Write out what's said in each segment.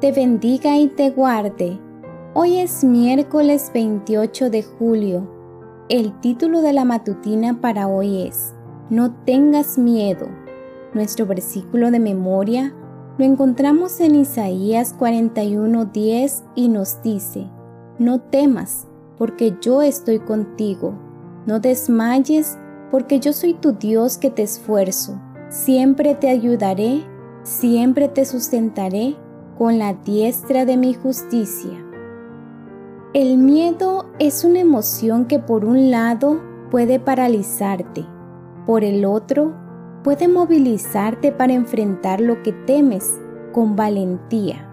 te bendiga y te guarde. Hoy es miércoles 28 de julio. El título de la matutina para hoy es No tengas miedo. Nuestro versículo de memoria lo encontramos en Isaías 41:10 y nos dice, No temas, porque yo estoy contigo. No desmayes, porque yo soy tu Dios que te esfuerzo. Siempre te ayudaré, siempre te sustentaré con la diestra de mi justicia. El miedo es una emoción que por un lado puede paralizarte, por el otro puede movilizarte para enfrentar lo que temes con valentía.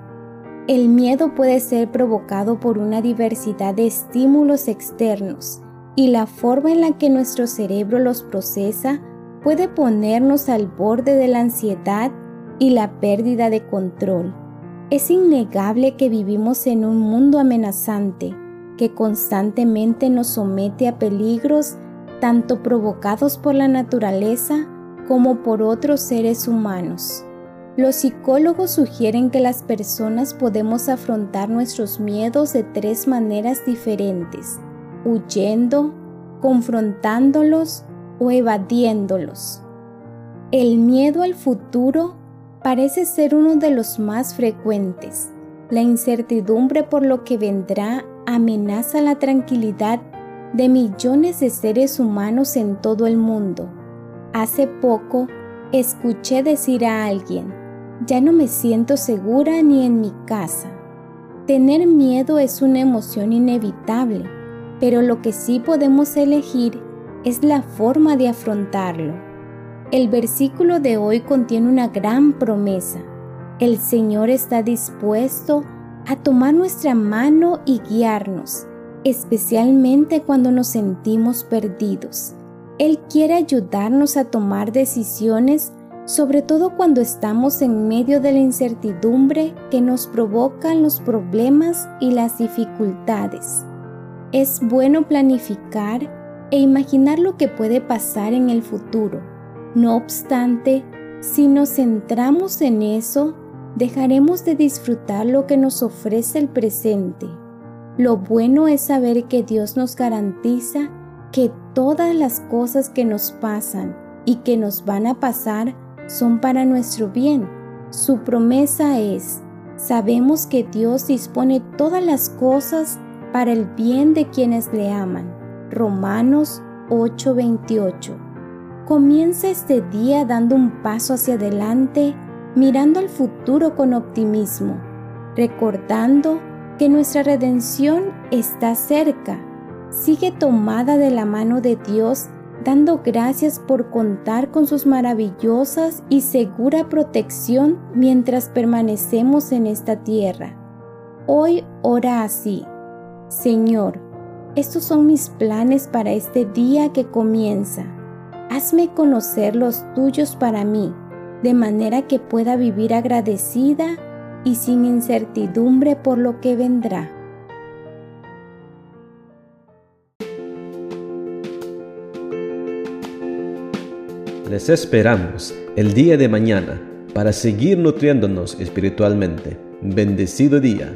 El miedo puede ser provocado por una diversidad de estímulos externos y la forma en la que nuestro cerebro los procesa puede ponernos al borde de la ansiedad y la pérdida de control. Es innegable que vivimos en un mundo amenazante que constantemente nos somete a peligros tanto provocados por la naturaleza como por otros seres humanos. Los psicólogos sugieren que las personas podemos afrontar nuestros miedos de tres maneras diferentes, huyendo, confrontándolos o evadiéndolos. El miedo al futuro parece ser uno de los más frecuentes. La incertidumbre por lo que vendrá amenaza la tranquilidad de millones de seres humanos en todo el mundo. Hace poco escuché decir a alguien, ya no me siento segura ni en mi casa. Tener miedo es una emoción inevitable, pero lo que sí podemos elegir es la forma de afrontarlo. El versículo de hoy contiene una gran promesa. El Señor está dispuesto a tomar nuestra mano y guiarnos, especialmente cuando nos sentimos perdidos. Él quiere ayudarnos a tomar decisiones, sobre todo cuando estamos en medio de la incertidumbre que nos provocan los problemas y las dificultades. Es bueno planificar e imaginar lo que puede pasar en el futuro no obstante, si nos centramos en eso, dejaremos de disfrutar lo que nos ofrece el presente. Lo bueno es saber que Dios nos garantiza que todas las cosas que nos pasan y que nos van a pasar son para nuestro bien. Su promesa es, sabemos que Dios dispone todas las cosas para el bien de quienes le aman. Romanos 8:28 Comienza este día dando un paso hacia adelante, mirando al futuro con optimismo, recordando que nuestra redención está cerca. Sigue tomada de la mano de Dios, dando gracias por contar con sus maravillosas y segura protección mientras permanecemos en esta tierra. Hoy ora así. Señor, estos son mis planes para este día que comienza hazme conocer los tuyos para mí, de manera que pueda vivir agradecida y sin incertidumbre por lo que vendrá. Les esperamos el día de mañana para seguir nutriéndonos espiritualmente. Bendecido día.